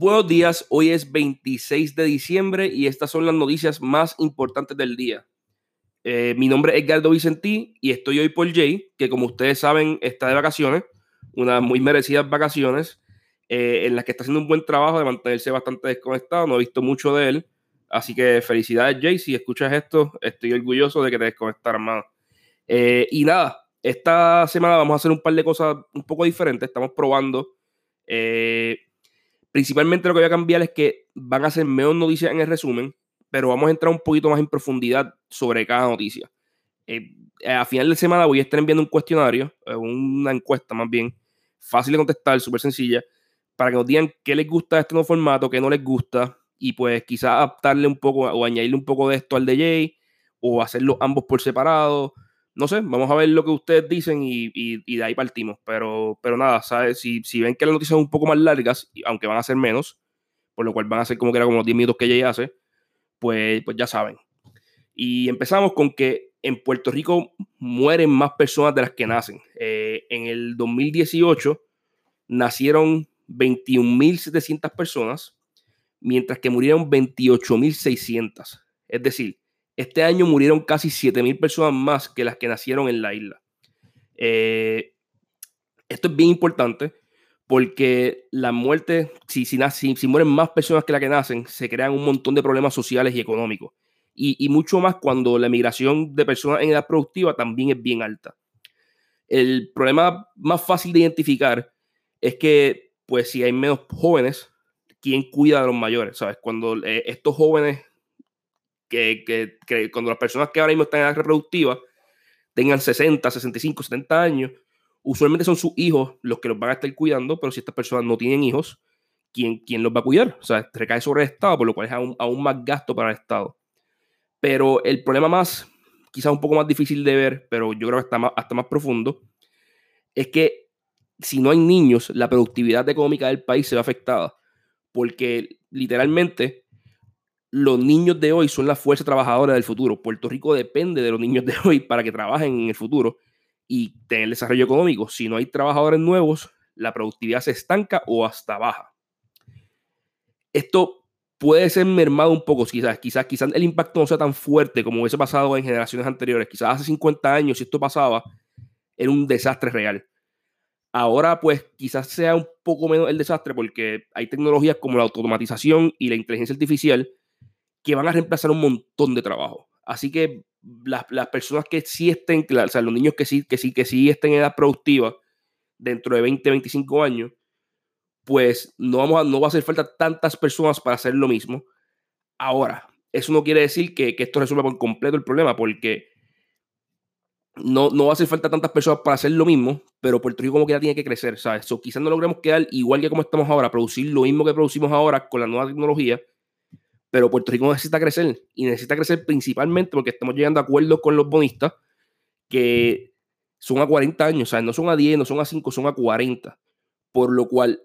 Buenos días, hoy es 26 de diciembre y estas son las noticias más importantes del día. Eh, mi nombre es Edgardo Vicentí y estoy hoy por Jay, que como ustedes saben está de vacaciones, unas muy merecidas vacaciones, eh, en las que está haciendo un buen trabajo de mantenerse bastante desconectado, no he visto mucho de él, así que felicidades Jay, si escuchas esto, estoy orgulloso de que te desconectaras, más. Eh, y nada, esta semana vamos a hacer un par de cosas un poco diferentes, estamos probando. Principalmente lo que voy a cambiar es que van a ser menos noticias en el resumen, pero vamos a entrar un poquito más en profundidad sobre cada noticia. Eh, a final de semana voy a estar enviando un cuestionario, eh, una encuesta más bien, fácil de contestar, súper sencilla, para que nos digan qué les gusta este nuevo formato, qué no les gusta, y pues quizás adaptarle un poco o añadirle un poco de esto al de Jay, o hacerlo ambos por separado, no sé, vamos a ver lo que ustedes dicen y, de ahí partimos. Pero, pero nada, ¿sabes? Si, si, ven que las noticias son un poco más largas, aunque van a ser menos, por lo cual van a ser como que era como los 10 minutos que ella hace, pues, pues ya saben. Y empezamos con que en Puerto Rico mueren más personas de las que nacen. Eh, en el 2018 nacieron 21.700 personas, mientras que murieron 28.600. Es decir, este año murieron casi 7.000 personas más que las que nacieron en la isla. Eh, esto es bien importante porque la muerte, si, si, si, mueren más personas que las que nacen, se crean un montón de problemas sociales y económicos. Y, mucho más cuando la migración de personas en edad productiva también es bien alta. El problema más fácil de identificar es que, pues, si hay menos jóvenes, ¿quién cuida de los mayores? ¿Sabes? Cuando eh, estos jóvenes que, cuando las personas que ahora mismo están en edad reproductiva tengan 60, 65, 70 años, usualmente son sus hijos los que los van a estar cuidando, pero si estas personas no tienen hijos, ¿quién, quién los va a cuidar? O sea, recae sobre el Estado, por lo cual es aún, aún más gasto para el Estado. Pero el problema más, quizás un poco más difícil de ver, pero yo creo que está más, hasta más profundo, es que si no hay niños, la productividad económica del país se ve afectada. Porque literalmente los niños de hoy son la fuerza trabajadora del futuro. Puerto Rico depende de los niños de hoy para que trabajen en el futuro y tener desarrollo económico. Si no hay trabajadores nuevos, la productividad se estanca o hasta baja. Esto puede ser mermado un poco, quizás, quizás, quizás el impacto no sea tan fuerte como hubiese pasado en generaciones anteriores. Quizás hace 50 años, si esto pasaba, era un desastre real. Ahora, pues, quizás sea un poco menos el desastre porque hay tecnologías como la automatización y la inteligencia artificial que van a reemplazar un montón de trabajo. Así que las, personas que sí estén, o sea, los niños que sí, que sí, que sí estén en edad productiva dentro de 20, 25 años, pues no, vamos a, no va a hacer falta tantas personas para hacer lo mismo. Ahora, eso no quiere decir que, esto resuelva por completo el problema, porque no, no va a hacer falta tantas personas para hacer lo mismo, pero Puerto Rico como que ya tiene que crecer, ¿sabes? O quizás no logremos quedar igual que como estamos ahora, producir lo mismo que producimos ahora con la nueva tecnología, pero Puerto Rico necesita crecer y necesita crecer principalmente porque estamos llegando a acuerdos con los bonistas que son a 40 años, o sea, no son a 10, no son a 5, son a 40, por lo cual,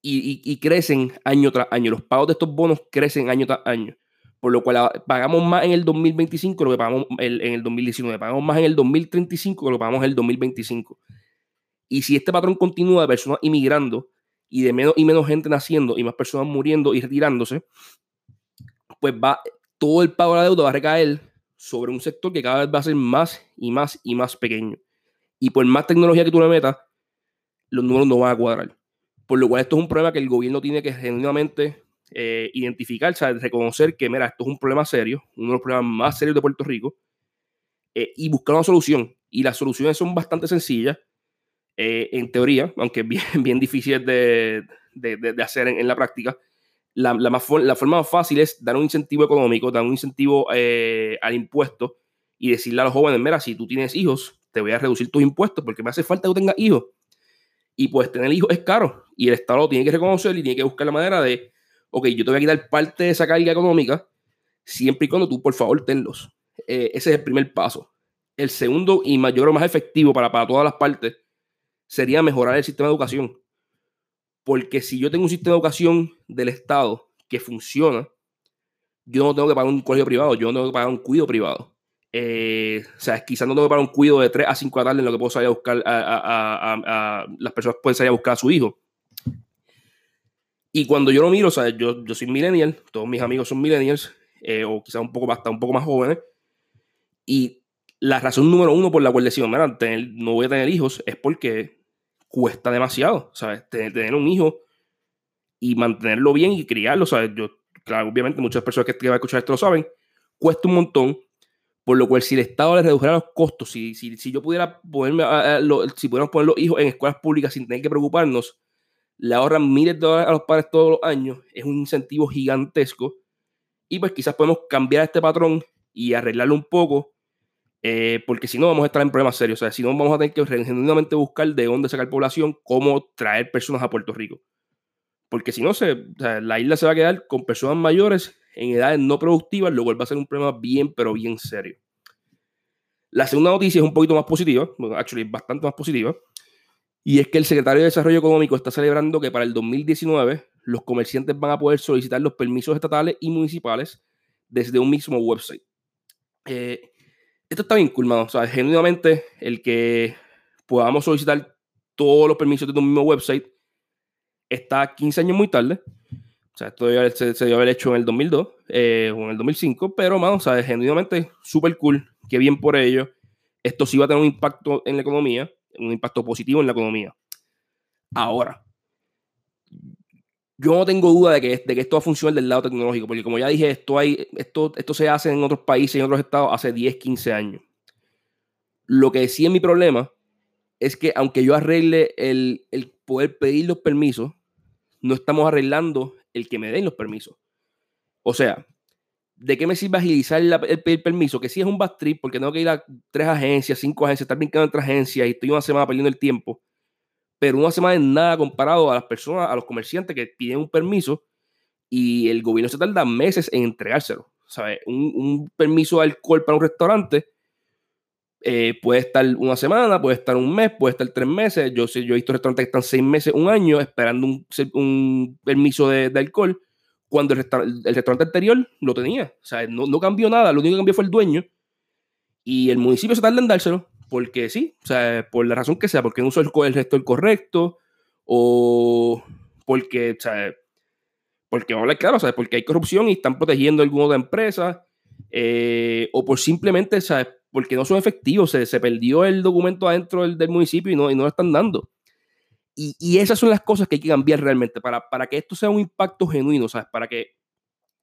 y, crecen año tras año, los pagos de estos bonos crecen año tras año, por lo cual ah, pagamos más en el 2025 que lo que pagamos en el 2019, pagamos más en el 2035 que lo que pagamos en el 2025. Y si este patrón continúa de personas inmigrando y de menos y menos gente naciendo y más personas muriendo y retirándose, pues va, todo el pago de la deuda va a recaer sobre un sector que cada vez va a ser más y más y más pequeño. Y por más tecnología que tú le metas, los números no van a cuadrar. Por lo cual esto es un problema que el gobierno tiene que genuinamente eh, identificar, o sea, reconocer que, mira, esto es un problema serio, uno de los problemas más serios de Puerto Rico, eh, y buscar una solución. Y las soluciones son bastante sencillas, eh, en teoría, aunque bien, bien difíciles de, hacer en, la práctica la, la forma más fácil es dar un incentivo económico, dar un incentivo eh, al impuesto y decirle a los jóvenes, mira, si tú tienes hijos, te voy a reducir tus impuestos porque me hace falta que tú tengas hijos. Y pues tener hijos es caro y el Estado lo tiene que reconocer y tiene que buscar la manera de, ok, yo te voy a quitar parte de esa carga económica siempre y cuando tú, por favor, tenlos. Eh, ese es el primer paso. El segundo y mayor o más efectivo para, para todas las partes sería mejorar el sistema de educación. Porque si yo tengo un sistema de educación del Estado que funciona, yo no tengo que pagar un colegio privado, yo no tengo que pagar un cuido privado. Eh, o sea, quizás no tengo que pagar un cuido de 3 a 5 de la tarde en lo que puedo salir a buscar, a, las personas pueden salir a buscar a su hijo. Y cuando yo lo miro, o sea, yo, yo soy millennial, todos mis amigos son millennials, eh, o quizás un poco, hasta un poco más jóvenes, y la razón número uno por la cual decimos, mira, no voy a tener hijos, es porque cuesta demasiado, ¿sabes? Tener, un hijo y mantenerlo bien y criarlo, ¿sabes? Yo, claro, obviamente muchas personas que, van a escuchar esto lo saben, cuesta un montón, por lo cual si el Estado le redujera los costos, si, si, si yo pudiera ponerme, si pudiéramos poner los hijos en escuelas públicas sin tener que preocuparnos, le ahorran miles de dólares a los padres todos los años, es un incentivo gigantesco, y pues quizás podemos cambiar este patrón y arreglarlo un poco, eh, porque si no vamos a estar en problemas serios, o sea, si no vamos a tener que genuinamente buscar de dónde sacar población, cómo traer personas a Puerto Rico. Porque si no, se, la isla se va a quedar con personas mayores en edades no productivas, lo cual va a ser un problema bien, pero bien serio. La segunda noticia es un poquito más positiva, bueno, actually, bastante más positiva, y es que el secretario de Desarrollo Económico está celebrando que para el 2019 los comerciantes van a poder solicitar los permisos estatales y municipales desde un mismo website. Eh, esto está bien cool, O sea, genuinamente, el que podamos solicitar todos los permisos desde un mismo website está 15 años muy tarde. O sea, esto se, se, debió haber hecho en el 2002 eh, o en el 2005, pero, mano, o sea, genuinamente súper cool, qué bien por ello. Esto sí va a tener un impacto en la economía, un impacto positivo en la economía. Ahora, yo no tengo duda de que, esto va a funcionar del lado tecnológico, porque como ya dije, esto, se hace en otros países y en otros estados hace 10, 15 años. Lo que sí es mi problema es que aunque yo arregle el, poder pedir los permisos, no estamos arreglando el que me den los permisos. O sea, ¿de qué me sirve agilizar el pedir permiso? Que sí es un trip porque tengo que ir a tres agencias, cinco agencias, estar brincando entre agencias y estoy una semana perdiendo el tiempo. Pero una semana es nada comparado a las personas, a los comerciantes que piden un permiso y el gobierno se tarda meses en entregárselo. ¿Sabes? Un, permiso de alcohol para un restaurante eh, puede estar una semana, puede estar un mes, puede estar tres meses. Yo, yo he visto restaurantes que están seis meses, un año esperando un, permiso de, alcohol cuando el, el, restaurante anterior lo tenía. O sea, no, no, cambió nada, lo único que cambió fue el dueño. Y el municipio se tarda en dárselo porque sí, o sea, por la razón que sea, porque no usó el, el gestor correcto o porque, o sea, porque vamos a hablar claro, ¿sabes? Porque hay corrupción y están protegiendo a alguna empresa eh, o por simplemente, ¿sabes? porque no son efectivos, se, se perdió el documento adentro del, del municipio y no, y no lo están dando. Y, y, esas son las cosas que hay que cambiar realmente para, para que esto sea un impacto genuino, ¿sabes? Para que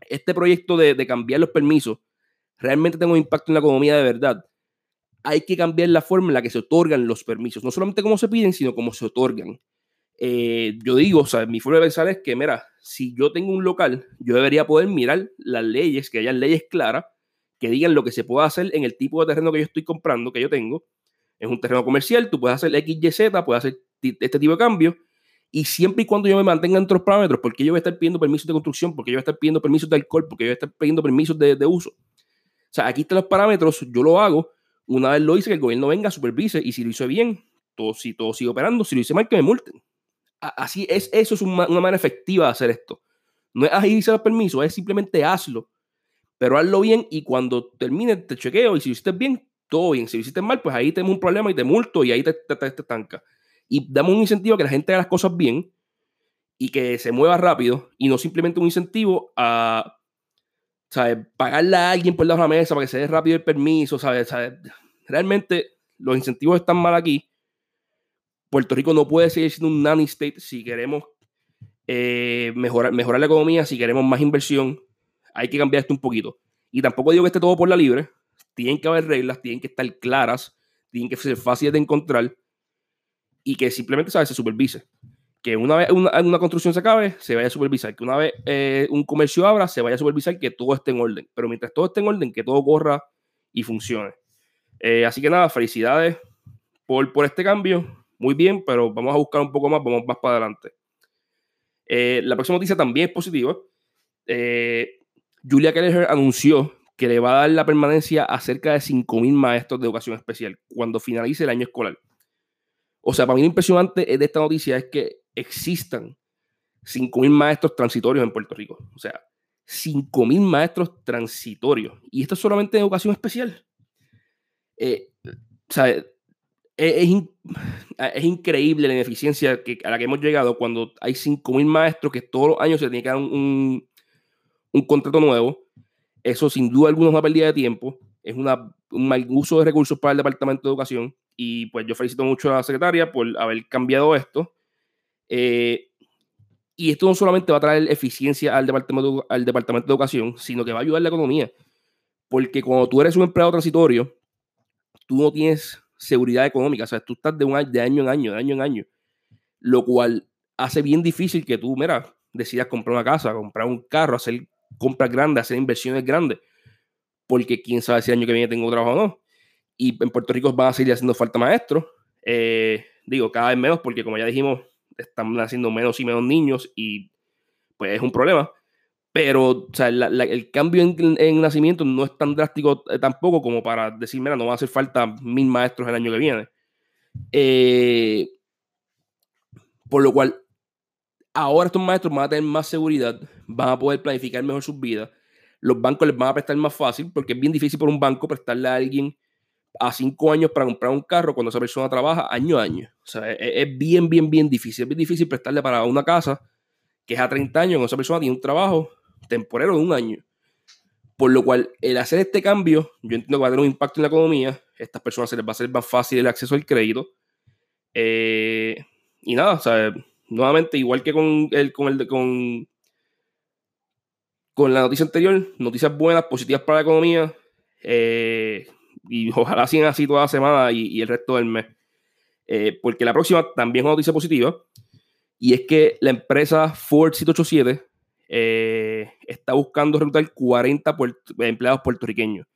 este proyecto de, de, cambiar los permisos realmente tenga un impacto en la economía de verdad. Hay que cambiar la forma en la que se otorgan los permisos, no solamente cómo se piden, sino cómo se otorgan. Eh, yo digo, o sea, mi forma de pensar es que, mira, si yo tengo un local, yo debería poder mirar las leyes, que haya leyes claras, que digan lo que se puede hacer en el tipo de terreno que yo estoy comprando, que yo tengo. Es un terreno comercial, tú puedes hacer X, Y, Z, puedes hacer este tipo de cambios. Y siempre y cuando yo me mantenga entre los parámetros, porque yo voy a estar pidiendo permisos de construcción, porque yo voy a estar pidiendo permisos de alcohol, porque yo voy a estar pidiendo permisos de, de uso. O sea, aquí están los parámetros, yo lo hago. Una vez lo hice, que el gobierno venga, supervise, y si lo hice bien, todo, si todo sigue operando, si lo hice mal, que me multen. Así es, eso es una, manera efectiva de hacer esto. No es agilizar los permisos, es simplemente hazlo pero hazlo bien y cuando termine te chequeo y si lo hiciste bien, todo bien. Si lo hiciste mal, pues ahí tenemos un problema y te multo y ahí te, te, te, estanca. Y damos un incentivo a que la gente haga las cosas bien y que se mueva rápido y no simplemente un incentivo a ¿sabes? pagarle a alguien por la mesa para que se dé rápido el permiso. ¿sabes? ¿sabes? Realmente los incentivos están mal aquí. Puerto Rico no puede seguir siendo un nanny state si queremos eh, mejorar, mejorar la economía, si queremos más inversión, hay que cambiar esto un poquito. Y tampoco digo que esté todo por la libre. Tienen que haber reglas, tienen que estar claras, tienen que ser fáciles de encontrar y que simplemente ¿sabes? se supervise. Que una vez una, construcción se acabe, se vaya a supervisar. Que una vez eh, un comercio abra, se vaya a supervisar que todo esté en orden. Pero mientras todo esté en orden, que todo corra y funcione. Eh, así que nada, felicidades por, por este cambio. Muy bien, pero vamos a buscar un poco más, vamos más para adelante. Eh, la próxima noticia también es positiva. Julia Keller anunció que le va a dar la permanencia a cerca de 5.000 maestros de educación especial cuando finalice el año escolar. O sea, para mí lo impresionante de esta noticia es que existan 5.000 maestros transitorios en Puerto Rico. O sea, 5.000 maestros transitorios. Y esto es solamente en educación especial. Eh, o sea, es, increíble la ineficiencia a la que hemos llegado cuando hay 5.000 maestros que todos los años se tiene que dar un, un, contrato nuevo. Eso sin duda alguna es una pérdida de tiempo, es una, un mal uso de recursos para el Departamento de Educación y pues yo felicito mucho a la secretaria por haber cambiado esto. Eh, y esto no solamente va a traer eficiencia al departamento, al departamento de Educación, sino que va a ayudar la economía. Porque cuando tú eres un empleado transitorio, tú no tienes seguridad económica. O sea, tú estás de, un, de año en año, de año en año. Lo cual hace bien difícil que tú, mira, decidas comprar una casa, comprar un carro, hacer compras grandes, hacer inversiones grandes. Porque quién sabe si el año que viene tengo trabajo o no. Y en Puerto Rico van a seguir haciendo falta maestros. Eh, digo, cada vez menos, porque como ya dijimos, están naciendo menos y menos niños y pues es un problema. Pero o sea, el cambio en, nacimiento no es tan drástico eh, tampoco como para decir, mira, no va a hacer falta mil maestros el año que viene. Eh, por lo cual, ahora estos maestros van a tener más seguridad, van a poder planificar mejor sus vidas. Los bancos les van a prestar más fácil porque es bien difícil por un banco prestarle a alguien a cinco años para comprar un carro cuando esa persona trabaja año a año. O sea, es, es bien, bien, bien difícil. Es bien difícil prestarle para una casa que es a 30 años, cuando esa persona tiene un trabajo temporero de un año. Por lo cual, el hacer este cambio, yo entiendo que va a tener un impacto en la economía. A estas personas se les va a hacer más fácil el acceso al crédito. Eh, y nada, o sea, nuevamente, igual que con el, con el con, con la noticia anterior, noticias buenas, positivas para la economía. Eh, y ojalá sigan así toda la semana y, el resto del mes. Eh, porque la próxima también es una noticia positiva. Y es que la empresa Ford 787 eh, está buscando reclutar 40 empleados puertorriqueños.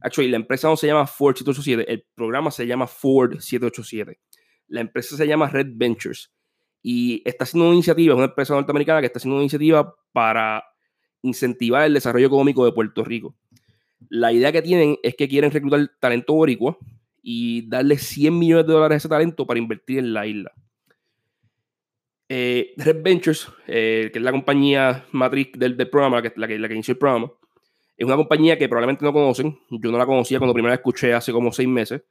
Actually, la empresa no se llama Ford 787, el programa se llama Ford 787. La empresa se llama Red Ventures y está haciendo una iniciativa, es una empresa norteamericana que está haciendo una iniciativa para incentivar el desarrollo económico de Puerto Rico. La idea que tienen es que quieren reclutar talento boricua y darle 100 millones de dólares a ese talento para invertir en la isla. Eh, Red Ventures, eh, que es la compañía matriz del, programa, que, la, que, la que inició el programa, es una compañía que probablemente no conocen. Yo no la conocía cuando primero la escuché hace como seis meses.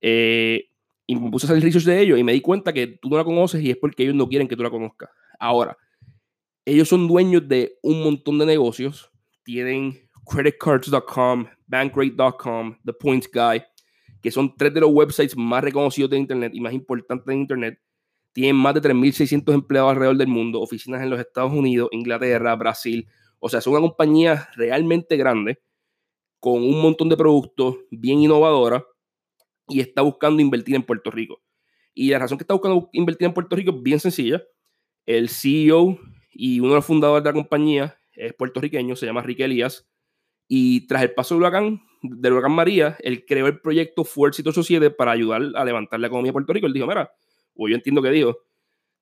Eh, y me puse a hacer research de ellos y me di cuenta que tú no la conoces y es porque ellos no quieren que tú la conozcas. Ahora, ellos son dueños de un montón de negocios. Tienen creditcards.com, bankrate.com, The Points Guy, que son tres de los websites más reconocidos de Internet y más importantes de Internet tienen más de 3.600 empleados alrededor del mundo, oficinas en los Estados Unidos, Inglaterra, Brasil. O sea, es una compañía realmente grande, con un montón de productos, bien innovadora, y está buscando invertir en Puerto Rico. Y la razón que está buscando invertir en Puerto Rico es bien sencilla. El CEO y uno de los fundadores de la compañía es puertorriqueño, se llama Rick Elías. Y tras el paso del huracán, del huracán María, él creó el proyecto Fuerza 787 para ayudar a levantar la economía de Puerto Rico. Él dijo, mira, o yo entiendo que digo,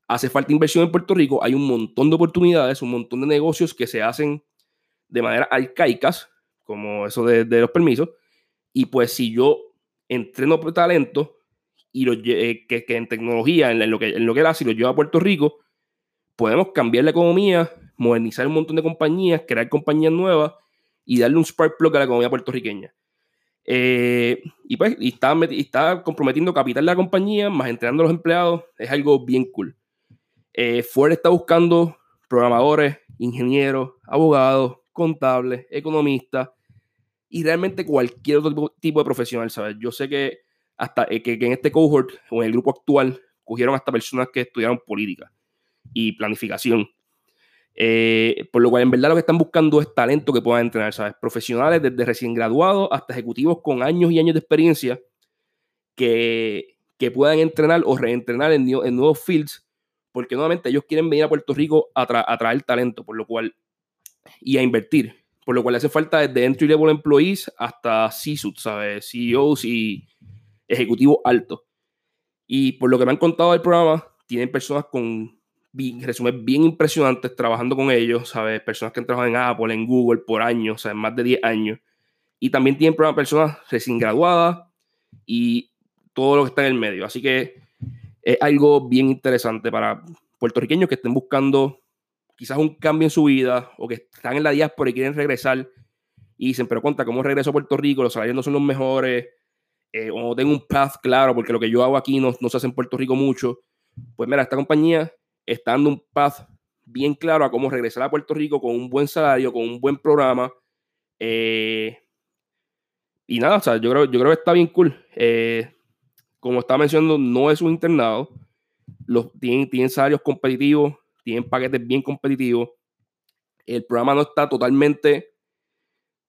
hace falta inversión en Puerto Rico, hay un montón de oportunidades, un montón de negocios que se hacen de manera arcaicas, como eso de, los permisos, y pues si yo entreno talento y lo, eh, que, en tecnología, en, lo que, en lo que era, si lo llevo a Puerto Rico, podemos cambiar la economía, modernizar un montón de compañías, crear compañías nuevas y darle un spark plug a la economía puertorriqueña. Eh, y pues, y está, está, comprometiendo capital de la compañía, más entrenando a los empleados, es algo bien cool. Eh, está buscando programadores, ingenieros, abogados, contables, economistas y realmente cualquier otro tipo, de profesional, ¿sabes? Yo sé que hasta eh, que, que, en este cohort o en el grupo actual cogieron hasta personas que estudiaron política y planificación. Eh, por lo cual, en verdad, lo que están buscando es talento que puedan entrenar, ¿sabes? Profesionales desde recién graduados hasta ejecutivos con años y años de experiencia que, que puedan entrenar o reentrenar en, en, nuevos fields, porque nuevamente ellos quieren venir a Puerto Rico a, a traer talento, por lo cual, y a invertir, por lo cual hace falta desde entry level employees hasta C-suit, ¿sabes? CEOs y ejecutivos altos. Y por lo que me han contado del programa, tienen personas con resumen bien impresionantes trabajando con ellos, ¿sabes? Personas que han trabajado en Apple, en Google por años, ¿sabes? Más de 10 años. Y también tienen personas recién graduadas y todo lo que está en el medio. Así que es algo bien interesante para puertorriqueños que estén buscando quizás un cambio en su vida o que están en la diáspora y quieren regresar y dicen, pero cuenta, ¿cómo regreso a Puerto Rico? Los salarios no son los mejores. eh, o no tengo un path claro, porque lo que yo hago aquí no, no se hace en Puerto Rico mucho, pues mira, esta compañía está dando un path bien claro a cómo regresar a Puerto Rico con un buen salario, con un buen programa. Eh, y nada, o sea, yo creo, yo creo que está bien cool. Eh, como estaba mencionando, no es un internado. Los, tienen, tienen salarios competitivos, tienen paquetes bien competitivos. El programa no está totalmente,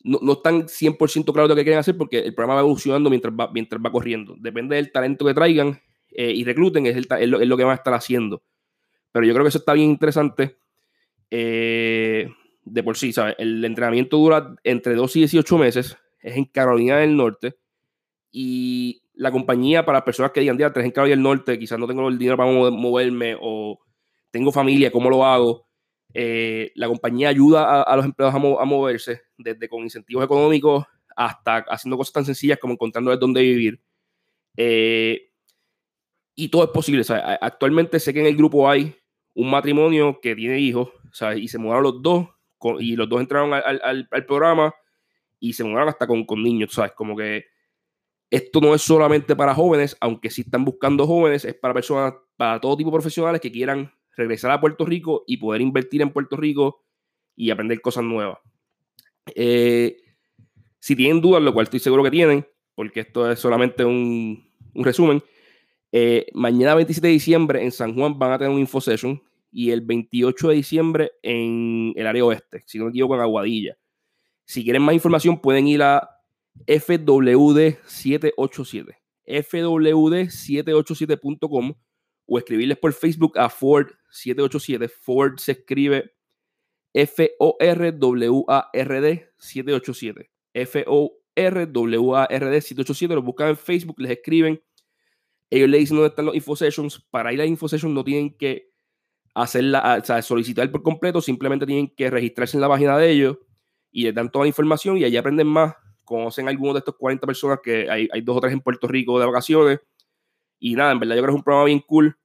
no, no están 100% claro de lo que quieren hacer porque el programa va evolucionando mientras va, mientras va corriendo. Depende del talento que traigan eh, y recluten, es, es, lo, es, lo, que van a estar haciendo. Pero yo creo que eso está bien interesante. Eh, de por sí, ¿sabes? El entrenamiento dura entre 2 y 18 meses. Es en Carolina del Norte. Y la compañía, para las personas que digan, día tres en Carolina del Norte, quizás no tengo el dinero para moverme o tengo familia, ¿cómo lo hago? Eh, la compañía ayuda a, a los empleados a, mo a, moverse, desde con incentivos económicos hasta haciendo cosas tan sencillas como encontrándoles dónde vivir. Eh, y todo es posible. ¿sabes? Actualmente sé que en el grupo hay un matrimonio que tiene hijos ¿sabes? y se mudaron los dos y los dos entraron al, programa y se mudaron hasta con, niños, ¿sabes? Como que esto no es solamente para jóvenes, aunque sí están buscando jóvenes, es para personas, para todo tipo de profesionales que quieran regresar a Puerto Rico y poder invertir en Puerto Rico y aprender cosas nuevas. Eh, si tienen dudas, lo cual estoy seguro que tienen, porque esto es solamente un resumen, eh, mañana 27 de diciembre en San Juan van a tener un info session y el 28 de diciembre en el área oeste, si no me equivoco, en Aguadilla. Si quieren más información, pueden ir a FWD787, FWD787.com o escribirles por Facebook a Ford787. Ford se escribe F-O-R-W-A-R-D 787. F-O-R-W-A-R-D 787. Lo buscan en Facebook, les escriben. Ellos le dicen dónde están los infosessions. Para ir a infosessions no tienen que hacerla, o sea, solicitar por completo, simplemente tienen que registrarse en la página de ellos y les dan toda la información y allí aprenden más conocen a algunos de estos 40 personas que hay, hay, dos o tres en Puerto Rico de vacaciones. Y nada, en verdad yo creo que es un programa bien cool.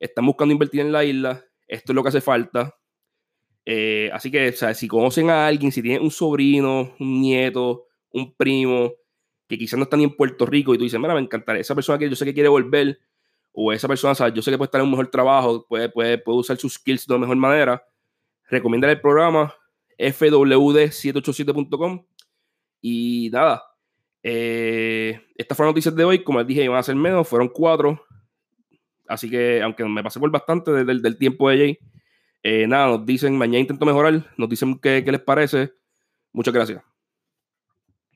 Están buscando invertir en la isla. Esto es lo que hace falta. Eh, así que, o sea, si conocen a alguien, si tienen un sobrino, un nieto, un primo, que quizás no están ni en Puerto Rico y tú dices, mira, me encantaría, esa persona que yo sé que quiere volver, o esa persona, sea, yo sé que puede estar en un mejor trabajo, puede, puede, puede usar sus skills de la mejor manera, recomienda el programa fwd787.com y nada, eh, estas fueron noticias de hoy. Como les dije, iban a ser menos, fueron cuatro. Así que, aunque me pasé por bastante desde el del tiempo de Jay, eh, nada, nos dicen, mañana intento mejorar, nos dicen qué, qué les parece. Muchas gracias.